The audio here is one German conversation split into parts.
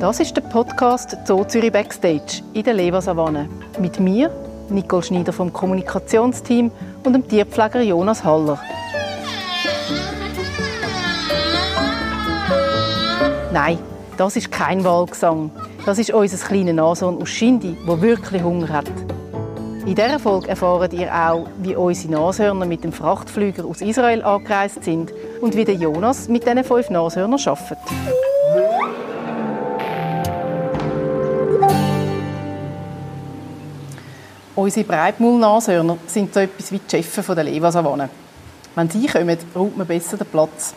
Das ist der Podcast Zoo Zürich Backstage in der Leversavanne. Mit mir, Nicole Schneider vom Kommunikationsteam und dem Tierpfleger Jonas Haller. Nein, das ist kein Wahlgesang. Das ist unser kleiner Nashorn aus Schindi, der wirklich Hunger hat. In dieser Folge erfahrt ihr auch, wie unsere Nashörner mit dem Frachtflüger aus Israel angereist sind und wie der Jonas mit diesen fünf Nashörnern arbeitet. Unsere Breitmaul-Nashörner sind so etwas wie die Chefs der Levasavanne. Wenn sie kommen, räumt man besser den Platz.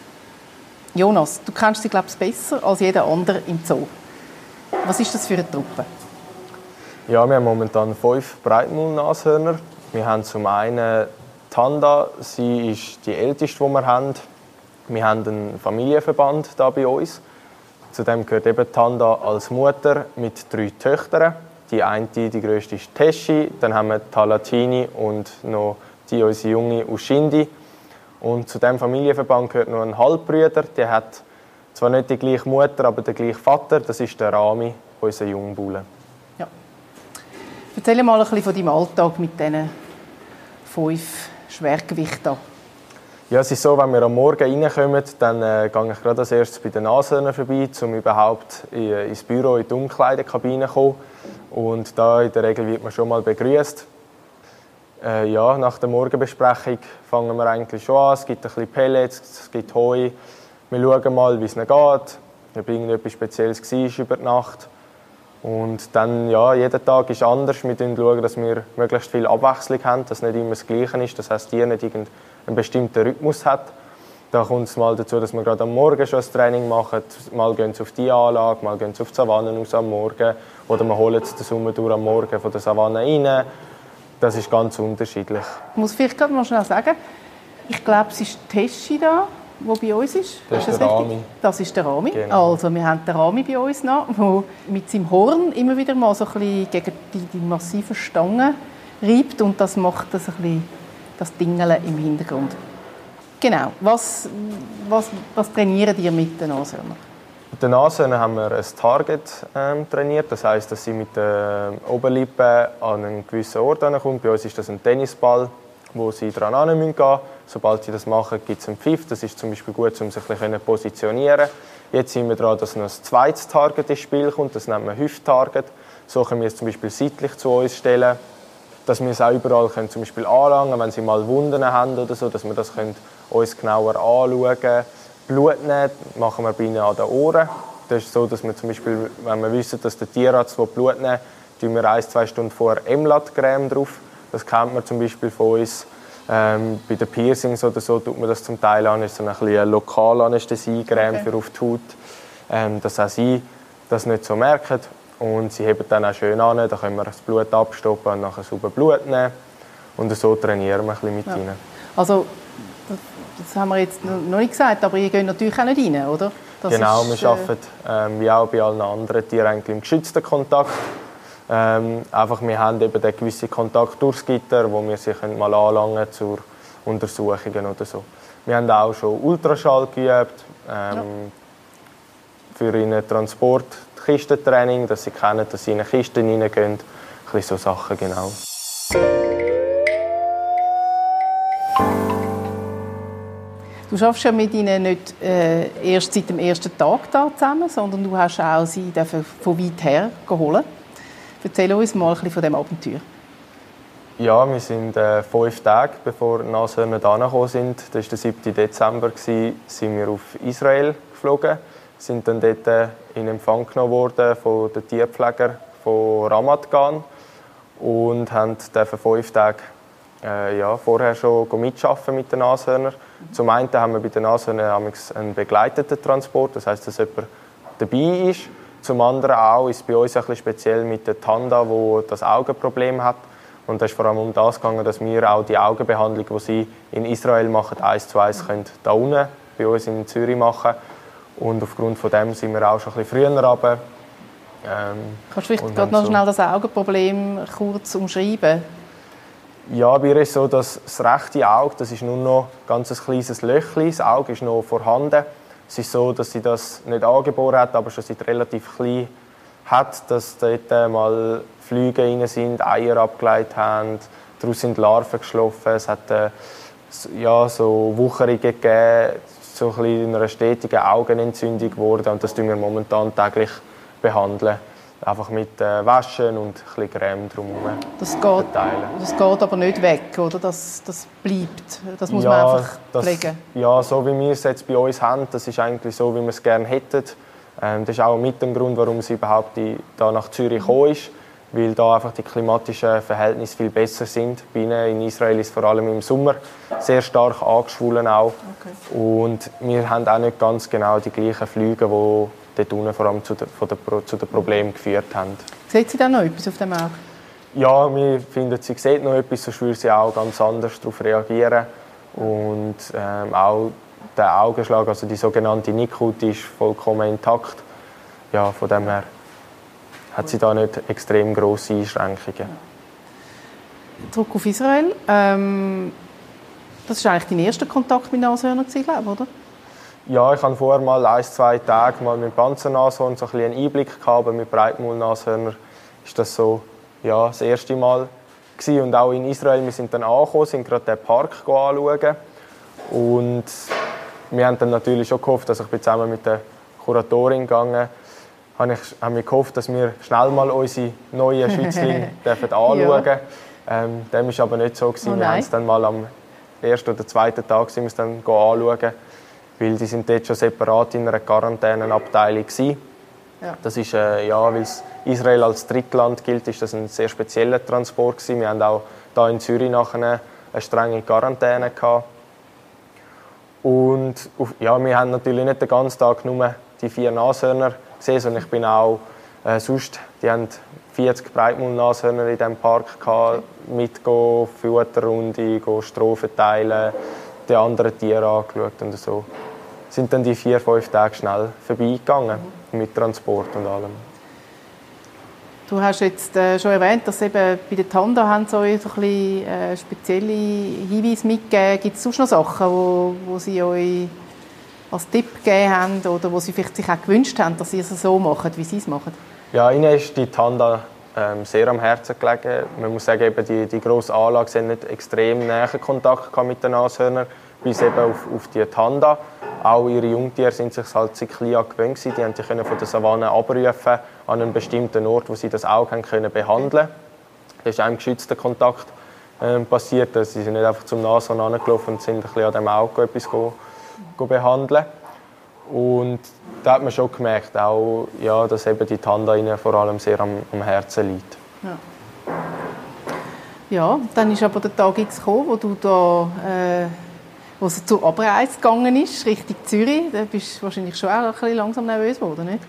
Jonas, du kennst sie, glaube ich, besser als jeder andere im Zoo. Was ist das für eine Truppe? Ja, wir haben momentan fünf Breitmaul-Nashörner. Wir haben zum einen Tanda, sie ist die älteste, die wir haben. Wir haben einen Familienverband da bei uns. Zudem gehört eben Tanda als Mutter mit drei Töchtern. Die eine, die größte ist Teschi, dann haben wir Talatini und noch die unsere junge Ushindi. Und zu dem Familienverband gehört noch ein Halbbruder, der hat zwar nicht die gleiche Mutter, aber den gleichen Vater. Das ist der Rami, unser Jungbulle. Erzähl mal ein bisschen von deinem Alltag mit diesen fünf Schwergewichten. Ja, es ist so, wenn wir am Morgen reinkommen, dann äh, gehe ich gerade als erstes bei den Nashörnern vorbei, um überhaupt in, ins Büro, in die Umkleidekabine zu kommen. Und da in der Regel wird man schon mal begrüßt. Äh, ja, nach der Morgenbesprechung fangen wir eigentlich schon an. Es gibt ein bisschen Pellets, es gibt Heu. Wir schauen mal, wie es geht, ob irgendetwas Spezielles war über die Nacht. Und dann, ja, jeder Tag ist anders. Wir schauen, dass wir möglichst viel Abwechslung haben, dass nicht immer das Gleiche ist. Das heißt, die nicht irgendeinen bestimmten Rhythmus hat. Da kommt es mal dazu, dass wir gerade am Morgen schon ein Training machen. Mal gehen sie auf die Anlage, mal gehen sie auf die Savanne aus am Morgen. Oder wir holen den Sommer durch am Morgen von der Savanne rein. Das ist ganz unterschiedlich. Ich muss vielleicht gerade mal schnell sagen, ich glaube, es ist Teschi da, der bei uns ist. Das ist, ist das der Rami. Das ist der Rami. Genau. Also wir haben den Rami bei uns noch, der mit seinem Horn immer wieder mal so ein bisschen gegen die, die massiven Stangen reibt und das macht das ein bisschen das Dingeln im Hintergrund. Genau. Was, was, was trainieren die mit den Nashörnern? Mit den Nashörnern haben wir ein Target ähm, trainiert. Das heißt, dass sie mit der Oberlippe an einen gewissen Ort kommen. Bei uns ist das ein Tennisball, wo sie dran gehen müssen. Sobald sie das machen, gibt es einen Pfiff. Das ist zum Beispiel gut, um sich ein bisschen positionieren Jetzt sind wir dran, dass noch ein zweites Target ins Spiel kommt. Das nennt man Hüft-Target. So können wir es zum Beispiel seitlich zu uns stellen dass wir es auch überall können, zum Beispiel anlangen, wenn sie mal Wunden haben oder so, dass wir das können uns genauer anschauen können. Blut nehmen machen wir bei ihnen an den Ohren. Das ist so, dass wir zum Beispiel, wenn wir wissen, dass der Tierarzt Blut nehmen tun wir ein, zwei Stunden vor Emlat-Creme drauf. Das kennt man zum Beispiel von uns. Ähm, bei den Piercings oder so tut man das zum Teil an, ist so eine, eine Lokalanästhesie-Creme okay. für auf die Haut, ähm, dass auch sie das nicht so merken. Und sie heben dann auch schön an, da können wir das Blut abstoppen und nachher sauber Blut nehmen. Und so trainieren wir ein bisschen mit ja. ihnen. Also, das, das, haben wir jetzt noch nicht gesagt, aber ihr geht natürlich auch nicht rein, oder? Das genau, ist, wir äh... arbeiten ähm, wie auch bei allen anderen Tieren eigentlich im geschützten Kontakt. Ähm, einfach, wir haben eben den gewissen Kontakt durchs Gitter, wo wir sie mal anlangen zur Untersuchungen oder so. Wir haben auch schon Ultraschall geübt ähm, ja. für ihren Transport Kistentraining, dass sie kennen, dass sie in eine Kiste reingehen. Ein bisschen so Sachen, genau. Du schaffst ja mit ihnen nicht äh, erst seit dem ersten Tag da zusammen, sondern du hast auch sie von weit her geholt. Erzähl uns mal ein bisschen von diesem Abenteuer. Ja, wir sind äh, fünf Tage, bevor die Nashörner hierher sind, das war der 7. Dezember, sind wir auf Israel geflogen sind dann dort äh, in Empfang genommen worden von den Tierpflegern von Ramat Gan und haben fünf Tage äh, ja, vorher schon mitarbeiten mit den Nashörnern. Zum einen haben wir bei den Nashörnern einen begleiteten Transport, das heißt, dass jemand dabei ist. Zum anderen auch ist es bei uns ein bisschen speziell mit der Tanda, wo das Augenproblem hat. Und es ist vor allem um das gegangen, dass wir auch die Augenbehandlung, die sie in Israel machen, eins zu eins können, da unten bei uns in Zürich machen und aufgrund von dem sind wir auch schon ein bisschen früher runter. Ähm, Kannst du vielleicht noch so schnell das Augenproblem kurz umschreiben? Ja, bei ihr ist so, dass das rechte Auge, das ist nur noch ein ganz kleines Löchchen, das Auge ist noch vorhanden. Es ist so, dass sie das nicht angeboren hat, aber schon seit relativ klein hat, dass dort mal Flüge rein sind, Eier abgeleitet haben, daraus sind Larven geschlafen. Es hat äh, ja, so Wucherungen gegeben, so ein bisschen eine stetige Augenentzündung geworden und das tun wir momentan täglich behandeln. Einfach mit äh, Waschen und ein Creme drumherum das geht, das geht aber nicht weg, oder? Das, das bleibt. Das muss ja, man einfach das, pflegen. Ja, so wie wir es jetzt bei uns haben, das ist eigentlich so, wie wir es gerne hätten. Ähm, das ist auch mit dem Grund, warum sie überhaupt die, da nach Zürich gekommen ist, weil da einfach die klimatischen Verhältnisse viel besser sind. Bei ihnen in Israel ist vor allem im Sommer sehr stark angeschwollen auch. Okay. Und wir haben auch nicht ganz genau die gleichen Flüge, die dort unten vor allem zu den, zu den Problemen geführt haben. Sieht sie da noch etwas auf dem Auge? Ja, wir finden, sie sieht noch etwas, sonst würde sie auch ganz anders darauf reagieren. Und ähm, auch der Augenschlag, also die sogenannte Nikut, ist vollkommen intakt. Ja, von dem her hat sie da nicht extrem große Einschränkungen. Zurück auf Israel. Ähm, das war eigentlich dein erster Kontakt mit Nashörnern, glaube ich, oder? Ja, ich hatte vorher mal ein, zwei Tage mal mit Panzernashorn so ein einen Einblick gehabt, aber mit Breitmaulnashörner ist das so ja, das erste Mal gewesen. und auch in Israel. Wir sind dann angekommen, sind gerade den Park anschauen und wir haben dann natürlich schon gehofft, dass ich zusammen mit der Kuratorin gegangen habe ich, haben wir gehofft, dass wir schnell mal unsere neuen Schützlinge anschauen dürfen. Ja. Ähm, dem war aber nicht so. Gewesen. Oh wir haben es dann mal am ersten oder zweiten Tag sind wir es dann anschauen, weil die sind dort schon separat in einer Quarantänenabteilung waren. Ja. Das ist, äh, ja, weil Israel als Drittland gilt, ist das ein sehr spezieller Transport gewesen. Wir haben auch da in Zürich nachher eine strenge Quarantäne gehabt. Und ja, wir haben natürlich nicht den ganzen Tag nur die vier Nashörner gesehen, sondern ich bin auch äh, sonst, die haben 40 Breitmund-Nashörner in diesem Park gehabt, mitgehen, Futterrunde, Strom verteilen, die anderen Tiere angeschaut und so. Sind dann die vier, fünf Tage schnell vorbeigegangen mit Transport und allem. Du hast jetzt äh, schon erwähnt, dass eben bei der Tanda haben so ein bisschen, äh, spezielle Hinweise mitgegeben. Gibt es sonst noch Sachen, wo, wo sie euch als Tipp gegeben haben oder wo sie vielleicht sich auch gewünscht haben, dass sie es so machen, wie sie es machen? Ja, ihnen ist die Tanda ähm, sehr am Herzen gelegen. Man muss sagen, eben die, die grosse Anlage haben nicht extrem nahen Kontakt mit den Nashörnern, bis eben auf, auf die Tanda. Auch ihre Jungtiere sind sich halt sehr klein gewöhnt Die haben sich von der Savanne abrufen an einen bestimmten Ort, wo sie das Auge haben können behandeln. Das ist einem geschützter Kontakt äh, passiert. Sie sind nicht einfach zum Nashorn angelaufen und sind ein bisschen an dem Auge etwas go, go behandeln. Und da hat man schon gemerkt, auch, ja, dass eben die Tanda ihnen vor allem sehr am, am Herzen liegt. Ja. ja, dann ist aber der Tag X gekommen, wo du da äh wo es zur Abreise gegangen ist, Richtung Zürich, da bist du wahrscheinlich schon auch ein bisschen langsam nervös geworden, nicht?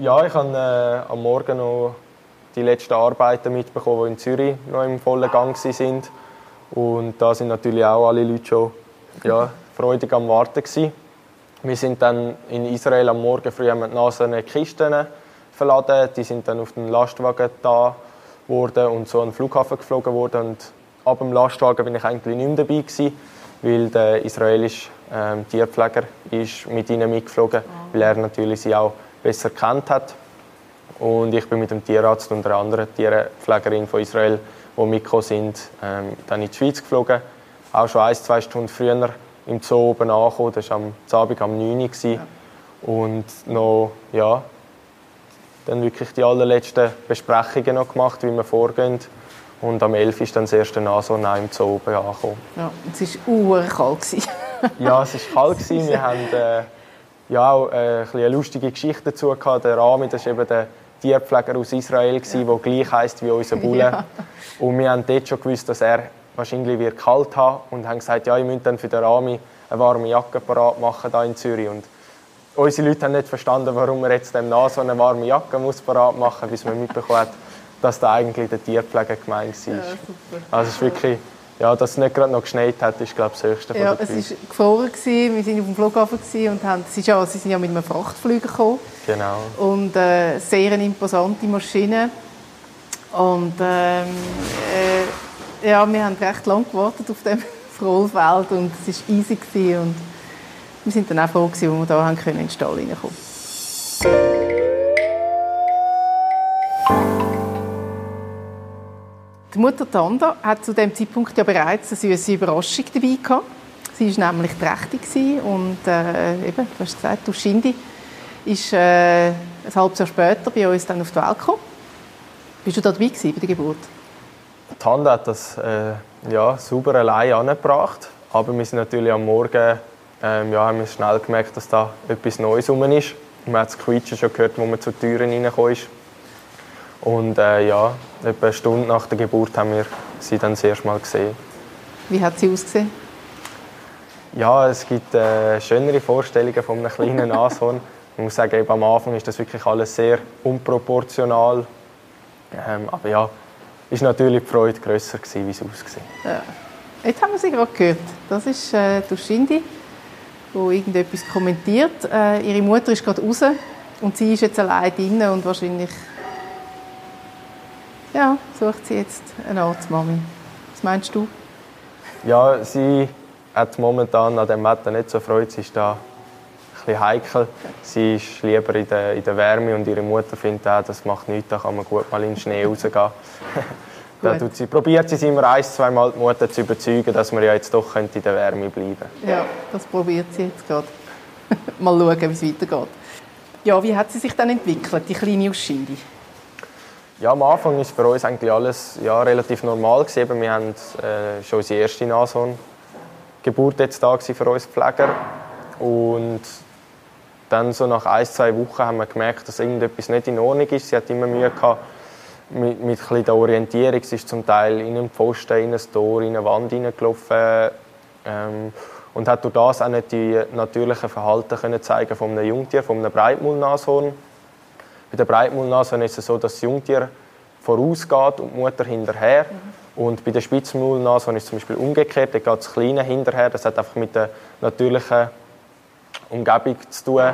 Ja, ich habe äh, am Morgen noch die letzten Arbeiten mitbekommen, die in Zürich noch im vollen Gang sind. Und da sind natürlich auch alle Leute schon ja, freudig am Warten gewesen. Wir sind dann in Israel am Morgen früh mit Nase Kisten verladen. Die sind dann auf den Lastwagen da worden und so an den Flughafen geflogen worden. Und ab dem Lastwagen bin ich eigentlich nicht mehr dabei gewesen weil der israelische ähm, Tierpfleger ist mit ihnen mitgeflogen, oh. weil er natürlich sie auch besser kennt hat. Und ich bin mit dem Tierarzt und einer anderen Tierpflegerin von Israel, die mitgekommen sind, ähm, dann in die Schweiz geflogen. Auch schon ein, zwei Stunden früher im Zoo oben angekommen. Das war am Abend um 9 Uhr. Ja. Und noch, ja, dann wirklich die allerletzten Besprechungen noch gemacht, wie wir vorgehen. Und am 11. ist dann das erste Nashorn im Zoo oben angekommen. Ja, es war kalt. ja, es war kalt. Wir haben äh, ja, auch äh, eine lustige Geschichte dazu gehabt. Der Rami, das ist eben der Tierpfleger aus Israel, der ja. gleich heisst wie unser Bulle. Ja. Und wir haben dort schon gewusst, dass er wahrscheinlich wird kalt haben und haben gesagt, ja, ich müsst dann für den Rami eine warme Jacke parat machen hier in Zürich. Und unsere Leute haben nicht verstanden, warum er jetzt dem Nashorn eine warme Jacke muss parat machen muss, bis man mitbekommen hat, dass da eigentlich der Tierpfleger gemeint war. Ja, also es ist wirklich, ja, dass es nicht gerade noch geschneit hat, ist glaube ich das Höchste Ja, es war gefroren, gewesen. wir waren auf dem Flughafen und haben, es ist ja, sie sind ja mit einem Frachtflüger gekommen. Genau. Und äh, sehr eine imposante Maschine. Und ähm, äh, Ja, wir haben recht lange gewartet auf dem Rollfeld und es war easy gewesen und wir sind dann auch froh gewesen, als wir können in den Stall reinkommen. Die Mutter Tanda hat zu dem Zeitpunkt ja bereits eine süße Überraschung dabei gehabt. Sie war nämlich trächtig und äh, eben, du hast gesagt, Duschindi ist äh, ein halbes Jahr später bei uns dann auf die Welt gekommen. Bist du da dabei gewesen, bei der Geburt? Tanda hat das äh, ja, sauber allein angebracht. Aber wir sind natürlich am Morgen ähm, ja, haben wir schnell gemerkt, dass da etwas Neues rum ist. Man hat das Quietschen schon gehört, als man zur Tür reingekommen ist. Und äh, ja, etwa eine Stunde nach der Geburt haben wir sie dann das erste Mal gesehen. Wie hat sie ausgesehen? Ja, es gibt äh, schönere Vorstellungen von einem kleinen Nashorn. Ich muss sagen, eben am Anfang ist das wirklich alles sehr unproportional. Ähm, aber ja, ist natürlich die Freude grösser gewesen, wie es ausgesehen. Ja. Jetzt haben wir sie gerade gehört. Das ist äh, Duschindi, wo irgendetwas kommentiert. Äh, ihre Mutter ist gerade raus und sie ist jetzt allein drin und wahrscheinlich ja, sucht sie jetzt eine Arztmami. Was meinst du? Ja, sie hat momentan an dem Wetter nicht so Freude. Sie ist da ein bisschen heikel. Sie ist lieber in der, in der Wärme und ihre Mutter findet auch, das macht nichts, da kann man gut mal in den Schnee rausgehen. da tut sie, probiert sie immer ein, zwei Mal die Mutter zu überzeugen, dass man ja jetzt doch in der Wärme bleiben könnte. Ja, das probiert sie jetzt gerade. mal schauen, wie es weitergeht. Ja, wie hat sie sich dann entwickelt, die kleine Uschindi? Ja, am Anfang war für uns eigentlich alles ja, relativ normal. Gewesen. Wir haben äh, schon unsere erste Nashorn-Geburt jetzt da für uns Pfleger. Und dann so nach ein, zwei Wochen haben wir gemerkt, dass irgendetwas nicht in Ordnung ist. Sie hat immer Mühe gehabt mit, mit ein der Orientierung. Sie ist zum Teil in einen Pfosten, in ein Tor, in eine Wand hineingelaufen. Ähm, und hat durch das auch nicht die natürlichen Verhalten können zeigen von Jungtier, von einem Breitmaulnashorn. Bei der Breitmaulnashorn ist es so, dass das Jungtier vorausgeht und die Mutter hinterher. Mhm. Und bei der Spitzmaulnashorn ist es zum Beispiel umgekehrt. Da geht das Kleine hinterher. Das hat einfach mit der natürlichen Umgebung zu tun.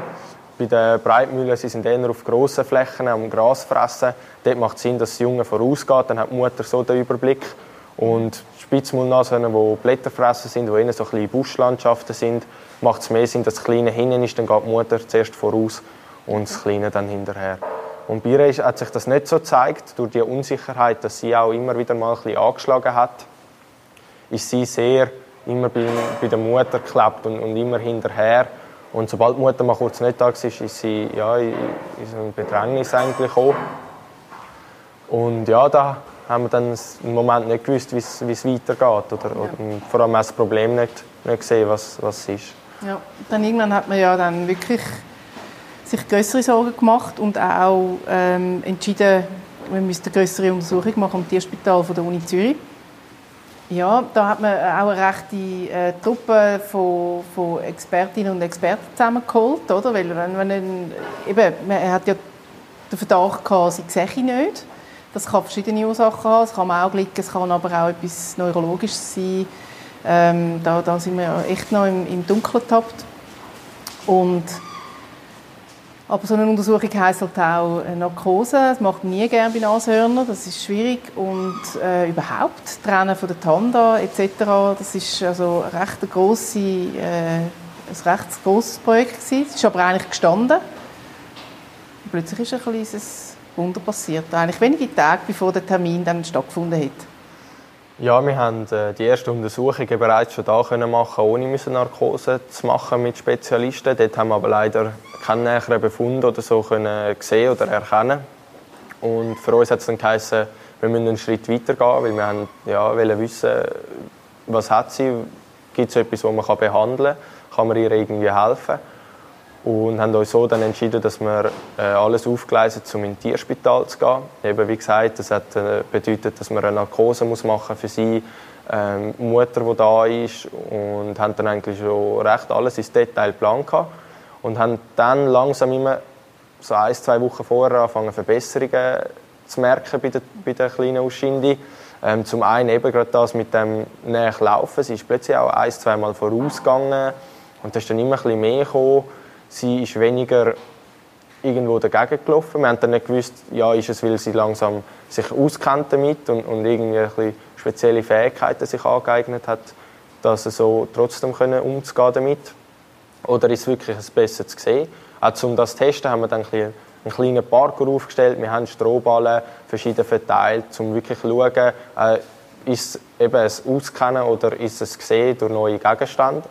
Bei den Breitmühlen sie sind eher auf grossen Flächen am Gras fressen. Dort macht es Sinn, dass das Junge vorausgeht. Dann hat die Mutter so den Überblick. Und Spitzmaulnashörner, die Blätterfresser sind, die eher so kleine Buschlandschaften sind, macht es mehr Sinn, dass das Kleine hinten ist. Dann geht die Mutter zuerst voraus und das Kleine dann hinterher. Und bei ihr hat sich das nicht so gezeigt, durch die Unsicherheit, dass sie auch immer wieder mal ein bisschen angeschlagen hat, ist sie sehr immer bei, bei der Mutter geklebt und, und, immer hinterher. Und sobald die Mutter mal kurz nicht da war, ist sie ja, in, in so ein Bedrängnis eigentlich gekommen. Und ja, da haben wir dann im Moment nicht gewusst, wie es weitergeht. Oder, ja. oder vor allem das Problem nicht, nicht gesehen, was, was es ist. Ja, dann irgendwann hat man ja dann wirklich sich größere Sorgen gemacht und auch ähm, entschieden, wir müssten eine größere Untersuchung machen am Tierspital von der Uni Zürich. Ja, da hat man auch eine rechte äh, Truppe von, von, Expertinnen und Experten zusammengeholt, oder? Weil wenn, wenn ein, eben, man hat ja den Verdacht gehabt, sie sehe nicht. Das kann verschiedene Ursachen haben. Es kann am Auge liegen, es kann aber auch etwas Neurologisches sein. Ähm, da, da sind wir echt noch im, im Dunkeln getappt. Und aber so eine Untersuchung heisst halt auch Narkose. Das macht man nie gerne bei Nashörnern. Das ist schwierig. Und äh, überhaupt, Trennen von der Tanda etc., das ist also ein recht, grosse, äh, ein recht grosses Projekt. Es ist aber eigentlich gestanden. Und plötzlich ist ein kleines Wunder passiert. Eigentlich wenige Tage, bevor der Termin dann stattgefunden hat. Ja, wir haben äh, die erste Untersuchung bereits schon da können machen, ohne Narkose zu machen mit Spezialisten. Dort haben wir aber leider keinen näheren Befund oder so können sehen oder erkennen. Und für uns hat es dann geheißen, wir müssen einen Schritt weiter gehen, weil wir haben, ja, wollen wissen, was hat sie, gibt es etwas, das man behandeln kann, kann man ihr irgendwie helfen und haben uns so dann entschieden, dass wir äh, alles aufgleisen, um ins Tierspital zu gehen. Eben wie gesagt, das hat äh, bedeutet, dass man eine Narkose muss machen für sie, ähm, Mutter, die da ist und haben dann eigentlich schon recht alles ins Detail geplant und haben dann langsam immer so ein, zwei Wochen vorher angefangen, Verbesserungen zu merken bei der, bei der kleinen Uschindi. Ähm, zum einen eben gerade das mit dem Nachlaufen. Sie ist plötzlich auch ein, zwei Mal vorausgegangen und da ist dann immer ein bisschen mehr gekommen. Sie ist weniger irgendwo dagegen gelaufen. Wir haben dann nicht gewusst, ja, ist es, weil sie langsam sich auskennt damit und, und irgendwie ein bisschen spezielle Fähigkeiten sich angeeignet hat, dass er so trotzdem können umzugehen damit. Oder ist es wirklich ein besser zu sehen? Auch um das zu testen, haben wir dann einen kleinen Parkour aufgestellt. Wir haben Strohballen verschieden verteilt, um wirklich zu schauen, äh, ist es eben ein Auskennen oder ist es gesehen durch neue Gegenstände.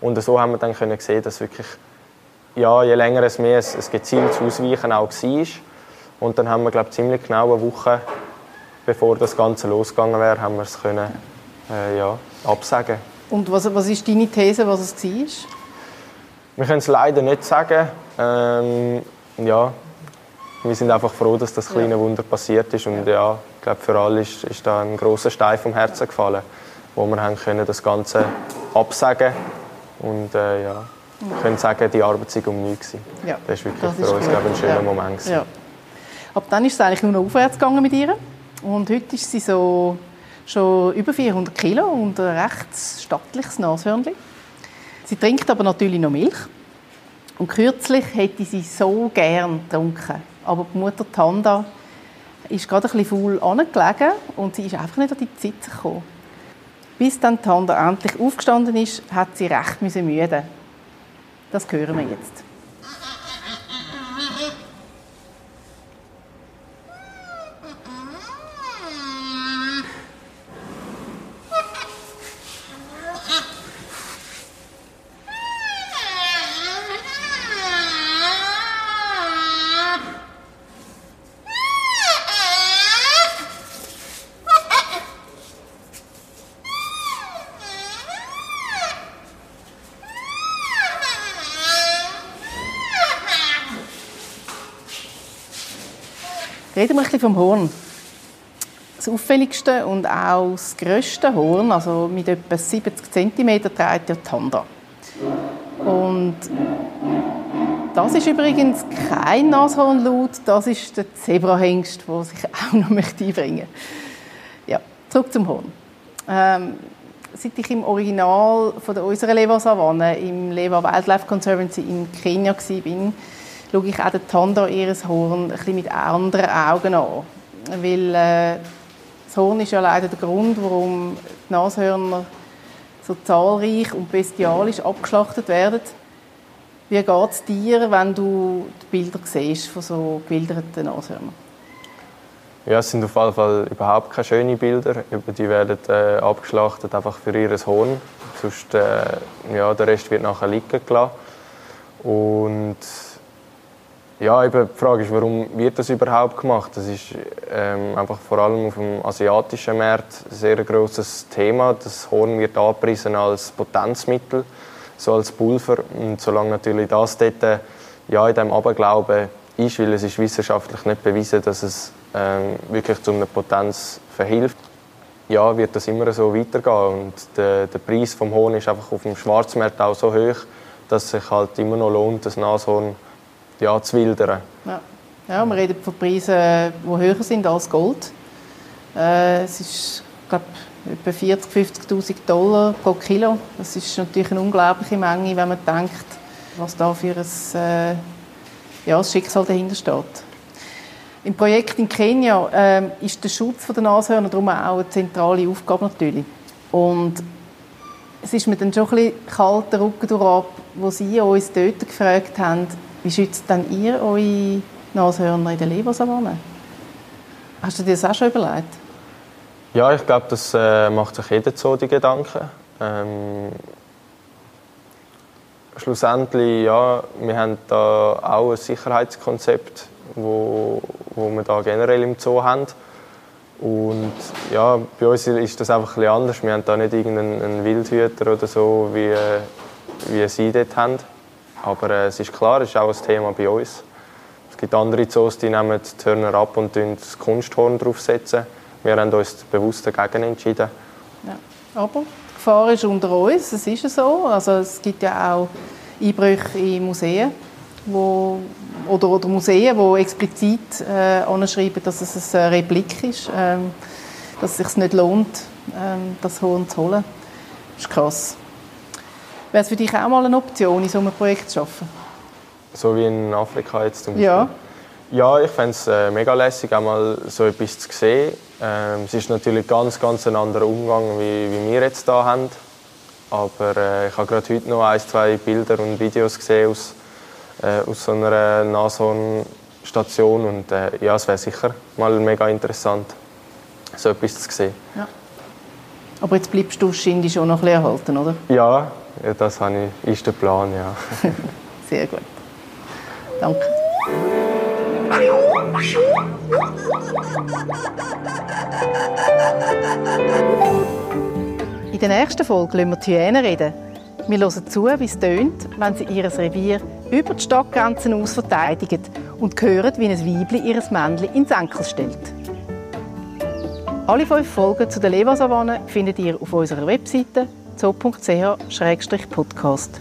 Und so haben wir dann können sehen, dass wirklich ja, je länger es mehr ein, ein gezieltes Ausweichen auch war. Und dann haben wir, glaube ich, ziemlich genau eine Woche, bevor das Ganze losgegangen wäre, haben wir es können, äh, ja, absagen. Und was, was ist deine These, was es war? Wir können es leider nicht sagen. Ähm, ja, wir sind einfach froh, dass das kleine. Wunder passiert ist. Und ja, ich glaube, für alle ist, ist da ein großer Stein vom Herzen gefallen, wo wir haben können das Ganze absagen und äh, ja, mhm. können sagen, die Arbeit sei um nichts Ja, das ist wirklich das für uns glaube ein schöner ja. Moment. Ja. Ab dann ist es eigentlich nur noch aufwärts gegangen mit ihr. Und heute ist sie so schon über 400 Kilo und ein recht stattliches Nashörnchen. Sie trinkt aber natürlich noch Milch. Und kürzlich hätte sie so gern getrunken. Aber die Mutter Tanda ist gerade ein bisschen faul angelegen und sie ist einfach nicht an die Zeit gekommen. Bis dann Tanda endlich aufgestanden ist, hat sie recht müde. Das hören wir jetzt. Reden wir ein bisschen vom Horn. Das auffälligste und auch das grösste Horn, also mit etwa 70 cm, trägt ja Honda. Und das ist übrigens kein Nashornlaut, das ist der Zebrahengst, der sich auch noch möchte einbringen Ja, zurück zum Horn. Ähm, seit ich im Original von der unserer Lewa-Savanne im Lewa Wildlife Conservancy in Kenia war, schaue ich auch den Tanda ihres Horn ein mit anderen Augen an. Weil äh, das Horn ist ja leider der Grund, warum die Nashörner so zahlreich und bestialisch abgeschlachtet werden. Wie geht es dir, wenn du die Bilder siehst von so gewilderten Nashörnern? Ja, es sind auf jeden Fall überhaupt keine schönen Bilder. Die werden äh, abgeschlachtet einfach für ihr Horn. Sonst, äh, ja, der Rest wird nachher liegen gelassen. Und ja, eben die Frage ist, warum wird das überhaupt gemacht? Das ist ähm, einfach vor allem auf dem asiatischen Markt ein sehr großes Thema. Das Horn wird angepriesen als Potenzmittel, so als Pulver. Und solange natürlich das dort ja, in diesem Aberglauben ist, weil es ist wissenschaftlich nicht bewiesen, dass es ähm, wirklich zu einer Potenz verhilft, ja, wird das immer so weitergehen. Und der, der Preis vom Horn ist einfach auf dem Schwarzmarkt auch so hoch, dass es sich halt immer noch lohnt, das Nashorn ja, zu wildern. Ja. ja, wir reden von Preisen, die höher sind als Gold. Äh, es ist, glaube etwa 40.000, 50.000 Dollar pro Kilo. Das ist natürlich eine unglaubliche Menge, wenn man denkt, was da für ein, äh, ja, Schicksal dahinter steht. Im Projekt in Kenia äh, ist der Schutz der Nashörner darum auch eine zentrale Aufgabe natürlich. Und es ist mir dann schon ein bisschen kalt der Rücken durch wo Sie uns dort gefragt haben, wie schützt denn ihr eure Nashörner in der Lebersavanne? Hast du dir das auch schon überlegt? Ja, ich glaube, das äh, macht sich jeder so die Gedanken. Ähm, schlussendlich, ja, wir haben da auch ein Sicherheitskonzept, wo, wo wir da generell im Zoo haben. Und ja, bei uns ist das einfach ein anders. Wir haben da nicht irgendeinen Wildhüter oder so, wie, äh, wie sie dort haben. Aber äh, es ist klar, es ist auch ein Thema bei uns. Es gibt andere Zoos, die nehmen die Hörner ab und das Kunsthorn draufsetzen. Wir haben uns bewusst dagegen entschieden. Ja. Aber die Gefahr ist unter uns, es ist so. Also es gibt ja auch Einbrüche in Museen wo, oder, oder Museen, die explizit äh, anschreiben, dass es eine Replik ist, ähm, dass es sich nicht lohnt, ähm, das Horn zu holen. Das ist krass. Wäre es für dich auch mal eine Option, in so einem Projekt zu arbeiten? So wie in Afrika jetzt zum Beispiel? Ja. Ja, ich fände es äh, mega lässig, auch mal so etwas zu sehen. Ähm, es ist natürlich ganz, ganz ein anderer Umgang, wie, wie wir jetzt hier haben. Aber äh, ich habe gerade heute noch ein, zwei Bilder und Videos gesehen aus, äh, aus so einer Nashornstation und äh, ja, es wäre sicher mal mega interessant, so etwas zu sehen. Ja. Aber jetzt bleibst du wahrscheinlich schon noch ein bisschen erhalten, oder? Ja das habe ich, ist der Plan, ja. Sehr gut. Danke. In der nächsten Folge lassen wir die Hyänen reden. Wir hören zu, wie es tönt, wenn sie ihr Revier über die Stockgrenzen aus verteidigen und hören, wie ein Weibli ihr Männchen ins Enkel stellt. Alle fünf Folgen zu der Levasavanne findet ihr auf unserer Webseite zoo.ch-podcast.